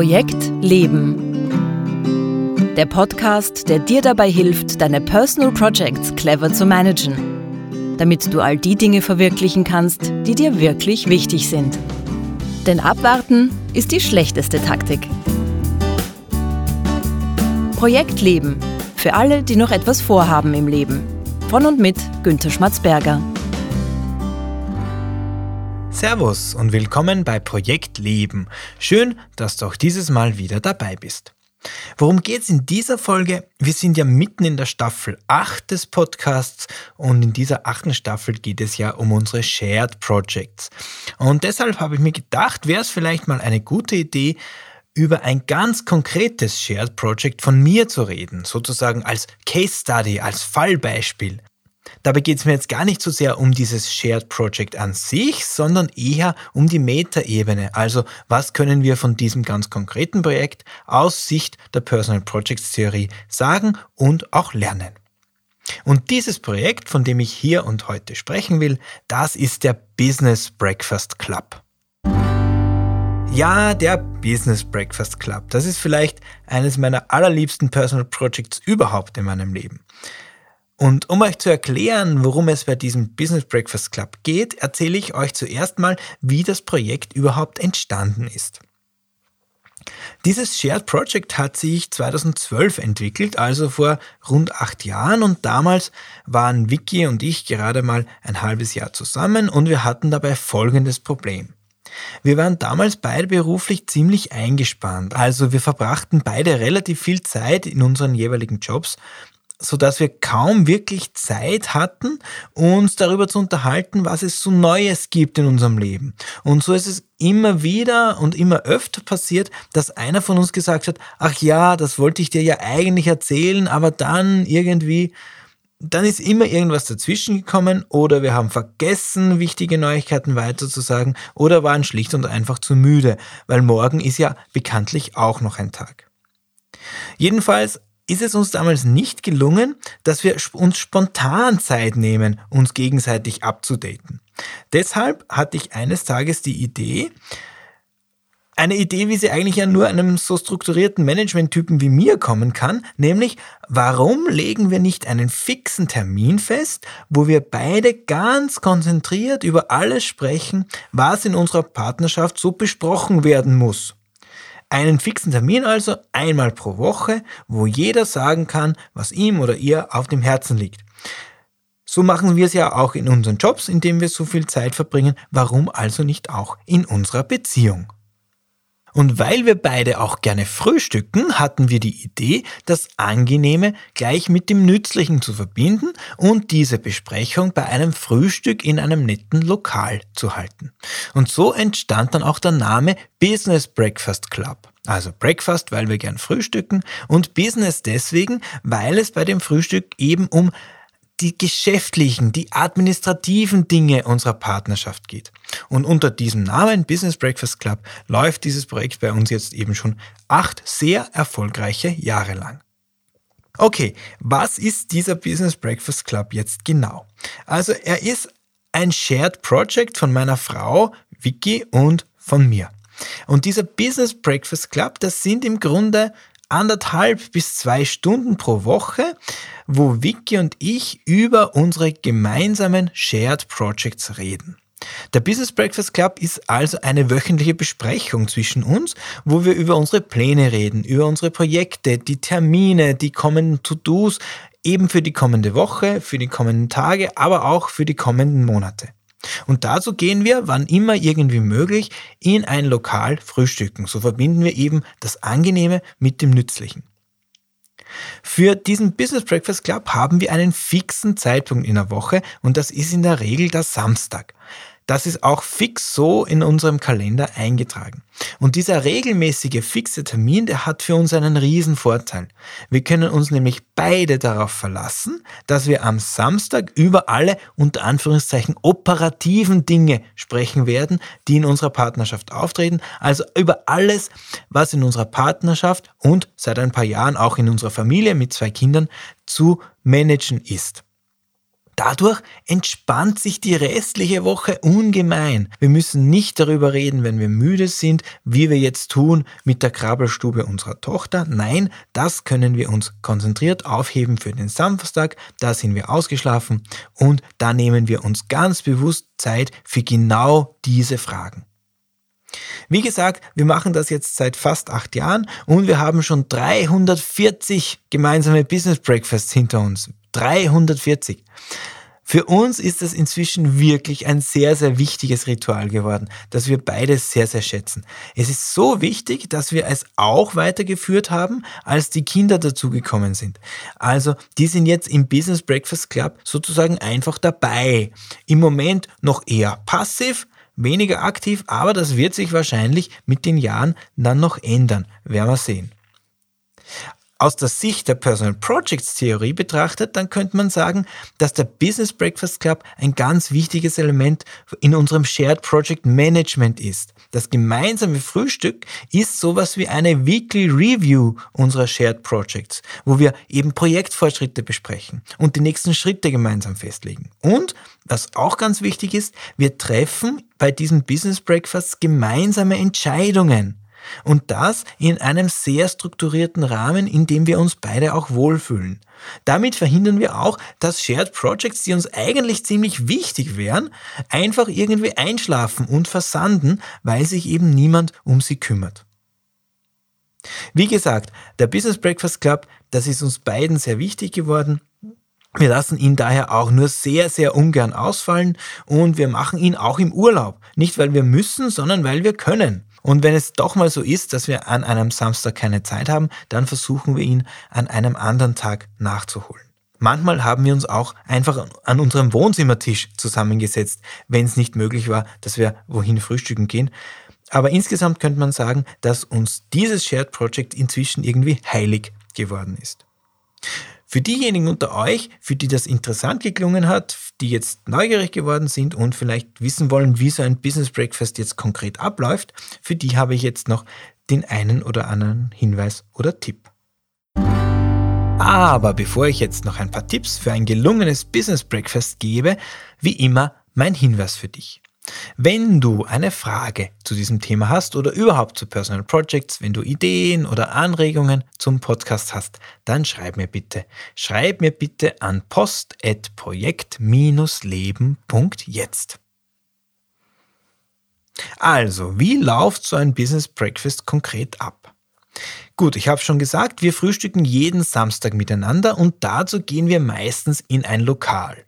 Projekt Leben. Der Podcast, der dir dabei hilft, deine Personal Projects clever zu managen, damit du all die Dinge verwirklichen kannst, die dir wirklich wichtig sind. Denn abwarten ist die schlechteste Taktik. Projekt Leben. Für alle, die noch etwas vorhaben im Leben. Von und mit Günter Schmatzberger. Servus und willkommen bei Projekt Leben. Schön, dass du auch dieses Mal wieder dabei bist. Worum geht's in dieser Folge? Wir sind ja mitten in der Staffel 8 des Podcasts und in dieser achten Staffel geht es ja um unsere Shared Projects. Und deshalb habe ich mir gedacht, wäre es vielleicht mal eine gute Idee, über ein ganz konkretes Shared Project von mir zu reden, sozusagen als Case Study, als Fallbeispiel. Dabei geht es mir jetzt gar nicht so sehr um dieses Shared Project an sich, sondern eher um die Metaebene. Also was können wir von diesem ganz konkreten Projekt aus Sicht der Personal Projects Theorie sagen und auch lernen. Und dieses Projekt, von dem ich hier und heute sprechen will, das ist der Business Breakfast Club. Ja, der Business Breakfast Club. Das ist vielleicht eines meiner allerliebsten Personal Projects überhaupt in meinem Leben. Und um euch zu erklären, worum es bei diesem Business Breakfast Club geht, erzähle ich euch zuerst mal, wie das Projekt überhaupt entstanden ist. Dieses Shared Project hat sich 2012 entwickelt, also vor rund acht Jahren und damals waren Vicky und ich gerade mal ein halbes Jahr zusammen und wir hatten dabei folgendes Problem. Wir waren damals beide beruflich ziemlich eingespannt, also wir verbrachten beide relativ viel Zeit in unseren jeweiligen Jobs so dass wir kaum wirklich Zeit hatten, uns darüber zu unterhalten, was es so Neues gibt in unserem Leben. Und so ist es immer wieder und immer öfter passiert, dass einer von uns gesagt hat, ach ja, das wollte ich dir ja eigentlich erzählen, aber dann irgendwie, dann ist immer irgendwas dazwischen gekommen oder wir haben vergessen, wichtige Neuigkeiten weiterzusagen oder waren schlicht und einfach zu müde, weil morgen ist ja bekanntlich auch noch ein Tag. Jedenfalls ist es uns damals nicht gelungen, dass wir uns spontan Zeit nehmen, uns gegenseitig abzudaten. Deshalb hatte ich eines Tages die Idee, eine Idee, wie sie eigentlich ja nur einem so strukturierten Management-Typen wie mir kommen kann, nämlich warum legen wir nicht einen fixen Termin fest, wo wir beide ganz konzentriert über alles sprechen, was in unserer Partnerschaft so besprochen werden muss. Einen fixen Termin also einmal pro Woche, wo jeder sagen kann, was ihm oder ihr auf dem Herzen liegt. So machen wir es ja auch in unseren Jobs, in denen wir so viel Zeit verbringen. Warum also nicht auch in unserer Beziehung? Und weil wir beide auch gerne frühstücken, hatten wir die Idee, das Angenehme gleich mit dem Nützlichen zu verbinden und diese Besprechung bei einem Frühstück in einem netten Lokal zu halten. Und so entstand dann auch der Name Business Breakfast Club. Also Breakfast, weil wir gern frühstücken und Business deswegen, weil es bei dem Frühstück eben um die geschäftlichen, die administrativen Dinge unserer Partnerschaft geht. Und unter diesem Namen Business Breakfast Club läuft dieses Projekt bei uns jetzt eben schon acht sehr erfolgreiche Jahre lang. Okay, was ist dieser Business Breakfast Club jetzt genau? Also er ist ein Shared Project von meiner Frau Vicky und von mir. Und dieser Business Breakfast Club, das sind im Grunde anderthalb bis zwei Stunden pro Woche, wo Vicky und ich über unsere gemeinsamen Shared Projects reden. Der Business Breakfast Club ist also eine wöchentliche Besprechung zwischen uns, wo wir über unsere Pläne reden, über unsere Projekte, die Termine, die kommenden To-Dos, eben für die kommende Woche, für die kommenden Tage, aber auch für die kommenden Monate. Und dazu gehen wir, wann immer irgendwie möglich, in ein Lokal frühstücken. So verbinden wir eben das Angenehme mit dem Nützlichen. Für diesen Business Breakfast Club haben wir einen fixen Zeitpunkt in der Woche und das ist in der Regel der Samstag. Das ist auch fix so in unserem Kalender eingetragen. Und dieser regelmäßige fixe Termin, der hat für uns einen riesen Vorteil. Wir können uns nämlich beide darauf verlassen, dass wir am Samstag über alle unter Anführungszeichen operativen Dinge sprechen werden, die in unserer Partnerschaft auftreten, also über alles, was in unserer Partnerschaft und seit ein paar Jahren auch in unserer Familie mit zwei Kindern zu managen ist. Dadurch entspannt sich die restliche Woche ungemein. Wir müssen nicht darüber reden, wenn wir müde sind, wie wir jetzt tun mit der Krabbelstube unserer Tochter. Nein, das können wir uns konzentriert aufheben für den Samstag. Da sind wir ausgeschlafen und da nehmen wir uns ganz bewusst Zeit für genau diese Fragen. Wie gesagt, wir machen das jetzt seit fast acht Jahren und wir haben schon 340 gemeinsame Business Breakfasts hinter uns. 340. Für uns ist das inzwischen wirklich ein sehr, sehr wichtiges Ritual geworden, das wir beide sehr, sehr schätzen. Es ist so wichtig, dass wir es auch weitergeführt haben, als die Kinder dazugekommen sind. Also, die sind jetzt im Business Breakfast Club sozusagen einfach dabei. Im Moment noch eher passiv, weniger aktiv, aber das wird sich wahrscheinlich mit den Jahren dann noch ändern. Werden wir sehen. Aus der Sicht der Personal Projects Theorie betrachtet, dann könnte man sagen, dass der Business Breakfast Club ein ganz wichtiges Element in unserem Shared Project Management ist. Das gemeinsame Frühstück ist sowas wie eine Weekly Review unserer Shared Projects, wo wir eben Projektfortschritte besprechen und die nächsten Schritte gemeinsam festlegen. Und, was auch ganz wichtig ist, wir treffen bei diesen Business Breakfasts gemeinsame Entscheidungen. Und das in einem sehr strukturierten Rahmen, in dem wir uns beide auch wohlfühlen. Damit verhindern wir auch, dass Shared Projects, die uns eigentlich ziemlich wichtig wären, einfach irgendwie einschlafen und versanden, weil sich eben niemand um sie kümmert. Wie gesagt, der Business Breakfast Club, das ist uns beiden sehr wichtig geworden. Wir lassen ihn daher auch nur sehr, sehr ungern ausfallen und wir machen ihn auch im Urlaub. Nicht weil wir müssen, sondern weil wir können. Und wenn es doch mal so ist, dass wir an einem Samstag keine Zeit haben, dann versuchen wir ihn an einem anderen Tag nachzuholen. Manchmal haben wir uns auch einfach an unserem Wohnzimmertisch zusammengesetzt, wenn es nicht möglich war, dass wir wohin frühstücken gehen. Aber insgesamt könnte man sagen, dass uns dieses Shared Project inzwischen irgendwie heilig geworden ist. Für diejenigen unter euch, für die das interessant geklungen hat, die jetzt neugierig geworden sind und vielleicht wissen wollen, wie so ein Business Breakfast jetzt konkret abläuft, für die habe ich jetzt noch den einen oder anderen Hinweis oder Tipp. Aber bevor ich jetzt noch ein paar Tipps für ein gelungenes Business Breakfast gebe, wie immer mein Hinweis für dich. Wenn du eine Frage zu diesem Thema hast oder überhaupt zu Personal Projects, wenn du Ideen oder Anregungen zum Podcast hast, dann schreib mir bitte. Schreib mir bitte an post.projekt-leben.jetzt. Also, wie läuft so ein Business Breakfast konkret ab? Gut, ich habe schon gesagt, wir frühstücken jeden Samstag miteinander und dazu gehen wir meistens in ein Lokal.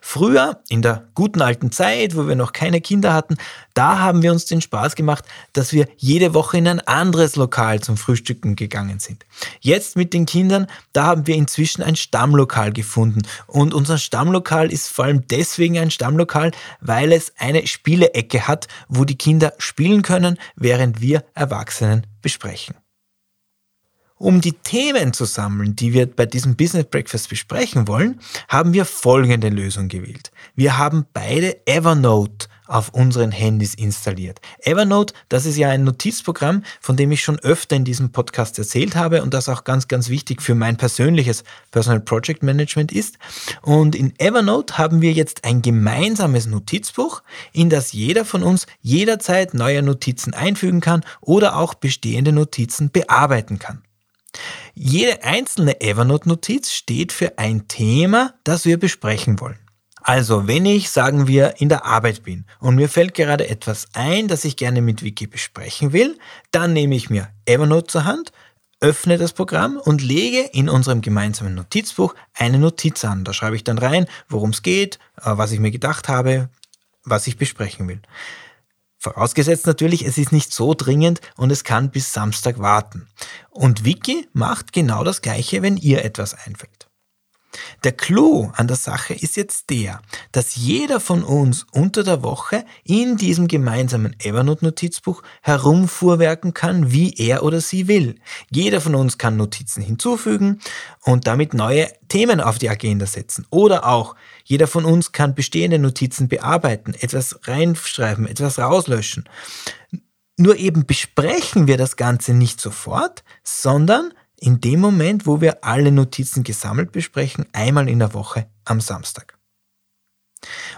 Früher, in der guten alten Zeit, wo wir noch keine Kinder hatten, da haben wir uns den Spaß gemacht, dass wir jede Woche in ein anderes Lokal zum Frühstücken gegangen sind. Jetzt mit den Kindern, da haben wir inzwischen ein Stammlokal gefunden. Und unser Stammlokal ist vor allem deswegen ein Stammlokal, weil es eine Spielecke hat, wo die Kinder spielen können, während wir Erwachsenen besprechen. Um die Themen zu sammeln, die wir bei diesem Business Breakfast besprechen wollen, haben wir folgende Lösung gewählt. Wir haben beide Evernote auf unseren Handys installiert. Evernote, das ist ja ein Notizprogramm, von dem ich schon öfter in diesem Podcast erzählt habe und das auch ganz, ganz wichtig für mein persönliches Personal Project Management ist. Und in Evernote haben wir jetzt ein gemeinsames Notizbuch, in das jeder von uns jederzeit neue Notizen einfügen kann oder auch bestehende Notizen bearbeiten kann. Jede einzelne Evernote-Notiz steht für ein Thema, das wir besprechen wollen. Also, wenn ich, sagen wir, in der Arbeit bin und mir fällt gerade etwas ein, das ich gerne mit Wiki besprechen will, dann nehme ich mir Evernote zur Hand, öffne das Programm und lege in unserem gemeinsamen Notizbuch eine Notiz an. Da schreibe ich dann rein, worum es geht, äh, was ich mir gedacht habe, was ich besprechen will. Vorausgesetzt natürlich, es ist nicht so dringend und es kann bis Samstag warten. Und Wiki macht genau das gleiche, wenn ihr etwas einfällt. Der Clou an der Sache ist jetzt der, dass jeder von uns unter der Woche in diesem gemeinsamen Evernote-Notizbuch herumfuhrwerken kann, wie er oder sie will. Jeder von uns kann Notizen hinzufügen und damit neue Themen auf die Agenda setzen. Oder auch jeder von uns kann bestehende Notizen bearbeiten, etwas reinschreiben, etwas rauslöschen. Nur eben besprechen wir das Ganze nicht sofort, sondern in dem Moment, wo wir alle Notizen gesammelt besprechen, einmal in der Woche am Samstag.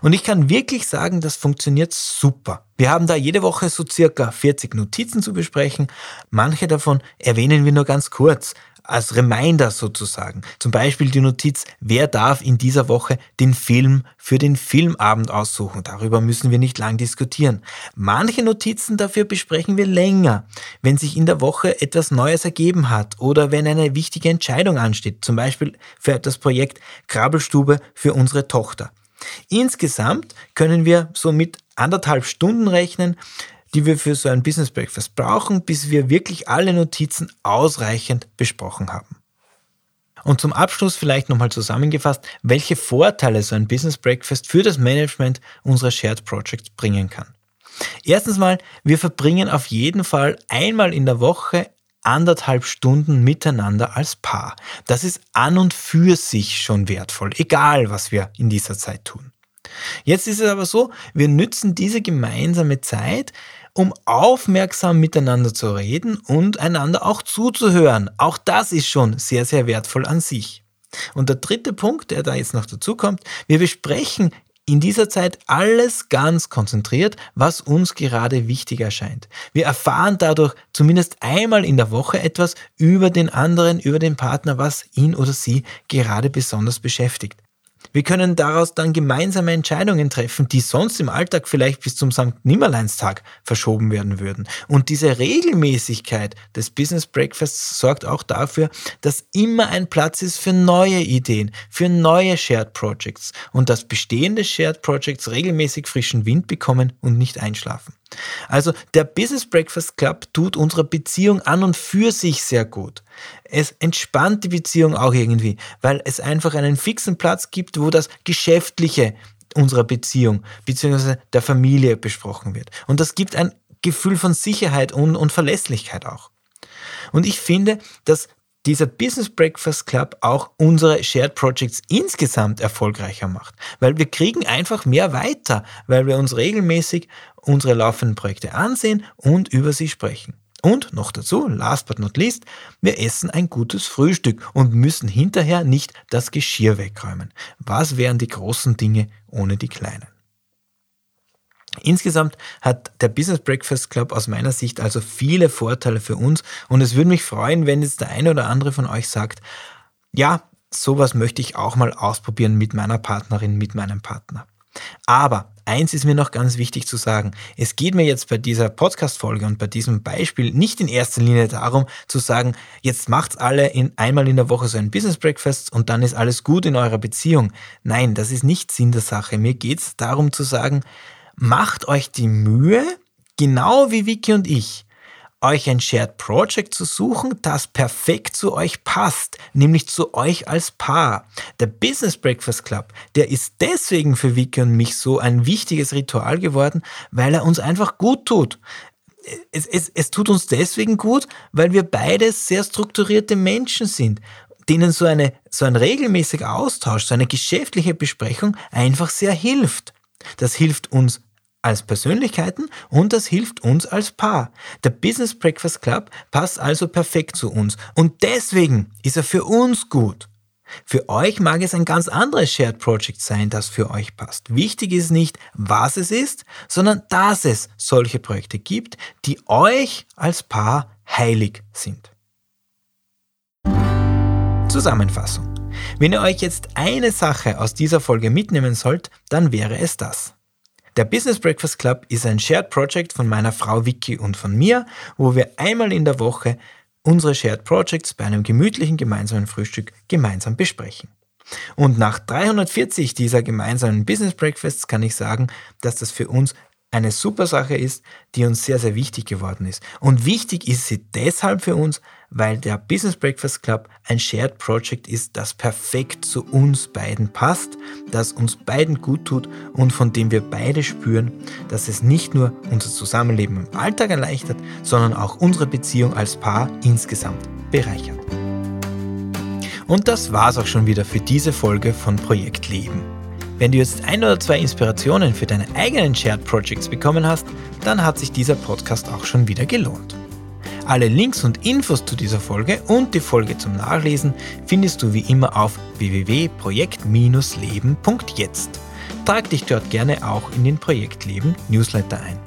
Und ich kann wirklich sagen, das funktioniert super. Wir haben da jede Woche so circa 40 Notizen zu besprechen. Manche davon erwähnen wir nur ganz kurz, als Reminder sozusagen. Zum Beispiel die Notiz, wer darf in dieser Woche den Film für den Filmabend aussuchen. Darüber müssen wir nicht lang diskutieren. Manche Notizen dafür besprechen wir länger, wenn sich in der Woche etwas Neues ergeben hat oder wenn eine wichtige Entscheidung ansteht. Zum Beispiel für das Projekt Krabbelstube für unsere Tochter. Insgesamt können wir so mit anderthalb Stunden rechnen, die wir für so ein Business Breakfast brauchen, bis wir wirklich alle Notizen ausreichend besprochen haben. Und zum Abschluss vielleicht nochmal zusammengefasst, welche Vorteile so ein Business Breakfast für das Management unserer Shared Projects bringen kann. Erstens mal, wir verbringen auf jeden Fall einmal in der Woche anderthalb Stunden miteinander als Paar. Das ist an und für sich schon wertvoll, egal was wir in dieser Zeit tun. Jetzt ist es aber so, wir nützen diese gemeinsame Zeit, um aufmerksam miteinander zu reden und einander auch zuzuhören. Auch das ist schon sehr, sehr wertvoll an sich. Und der dritte Punkt, der da jetzt noch dazu kommt, wir besprechen in dieser Zeit alles ganz konzentriert, was uns gerade wichtig erscheint. Wir erfahren dadurch zumindest einmal in der Woche etwas über den anderen, über den Partner, was ihn oder sie gerade besonders beschäftigt. Wir können daraus dann gemeinsame Entscheidungen treffen, die sonst im Alltag vielleicht bis zum St. Nimmerleinstag verschoben werden würden. Und diese Regelmäßigkeit des Business Breakfasts sorgt auch dafür, dass immer ein Platz ist für neue Ideen, für neue Shared Projects und dass bestehende Shared Projects regelmäßig frischen Wind bekommen und nicht einschlafen. Also der Business Breakfast Club tut unserer Beziehung an und für sich sehr gut. Es entspannt die Beziehung auch irgendwie, weil es einfach einen fixen Platz gibt, wo das Geschäftliche unserer Beziehung bzw. der Familie besprochen wird. Und das gibt ein Gefühl von Sicherheit und, und Verlässlichkeit auch. Und ich finde, dass dieser Business Breakfast Club auch unsere Shared Projects insgesamt erfolgreicher macht, weil wir kriegen einfach mehr weiter, weil wir uns regelmäßig unsere laufenden Projekte ansehen und über sie sprechen. Und noch dazu, last but not least, wir essen ein gutes Frühstück und müssen hinterher nicht das Geschirr wegräumen. Was wären die großen Dinge ohne die kleinen? Insgesamt hat der Business Breakfast Club aus meiner Sicht also viele Vorteile für uns und es würde mich freuen, wenn jetzt der eine oder andere von euch sagt, ja, sowas möchte ich auch mal ausprobieren mit meiner Partnerin, mit meinem Partner. Aber eins ist mir noch ganz wichtig zu sagen. Es geht mir jetzt bei dieser Podcast-Folge und bei diesem Beispiel nicht in erster Linie darum zu sagen, jetzt macht's alle in, einmal in der Woche so ein Business Breakfast und dann ist alles gut in eurer Beziehung. Nein, das ist nicht Sinn der Sache. Mir geht's darum zu sagen, macht euch die Mühe, genau wie Vicky und ich, euch ein Shared Project zu suchen, das perfekt zu euch passt, nämlich zu euch als Paar. Der Business Breakfast Club, der ist deswegen für Vicky und mich so ein wichtiges Ritual geworden, weil er uns einfach gut tut. Es, es, es tut uns deswegen gut, weil wir beide sehr strukturierte Menschen sind denen so, eine, so ein regelmäßiger Austausch, so eine geschäftliche Besprechung einfach sehr hilft. Das hilft uns als Persönlichkeiten und das hilft uns als Paar. Der Business Breakfast Club passt also perfekt zu uns und deswegen ist er für uns gut. Für euch mag es ein ganz anderes Shared Project sein, das für euch passt. Wichtig ist nicht, was es ist, sondern dass es solche Projekte gibt, die euch als Paar heilig sind. Zusammenfassung. Wenn ihr euch jetzt eine Sache aus dieser Folge mitnehmen sollt, dann wäre es das. Der Business Breakfast Club ist ein Shared Project von meiner Frau Vicky und von mir, wo wir einmal in der Woche unsere Shared Projects bei einem gemütlichen gemeinsamen Frühstück gemeinsam besprechen. Und nach 340 dieser gemeinsamen Business Breakfasts kann ich sagen, dass das für uns eine super Sache ist, die uns sehr, sehr wichtig geworden ist. Und wichtig ist sie deshalb für uns, weil der Business Breakfast Club ein Shared Project ist, das perfekt zu uns beiden passt, das uns beiden gut tut und von dem wir beide spüren, dass es nicht nur unser Zusammenleben im Alltag erleichtert, sondern auch unsere Beziehung als Paar insgesamt bereichert. Und das war's auch schon wieder für diese Folge von Projekt Leben. Wenn du jetzt ein oder zwei Inspirationen für deine eigenen Shared Projects bekommen hast, dann hat sich dieser Podcast auch schon wieder gelohnt. Alle Links und Infos zu dieser Folge und die Folge zum Nachlesen findest du wie immer auf www.projekt-leben.jetzt. trag dich dort gerne auch in den Projektleben Newsletter ein.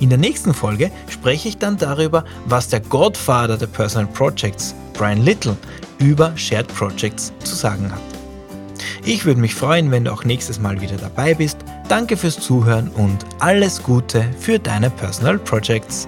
In der nächsten Folge spreche ich dann darüber, was der Godfather der Personal Projects, Brian Little, über Shared Projects zu sagen hat. Ich würde mich freuen, wenn du auch nächstes Mal wieder dabei bist. Danke fürs Zuhören und alles Gute für deine Personal Projects.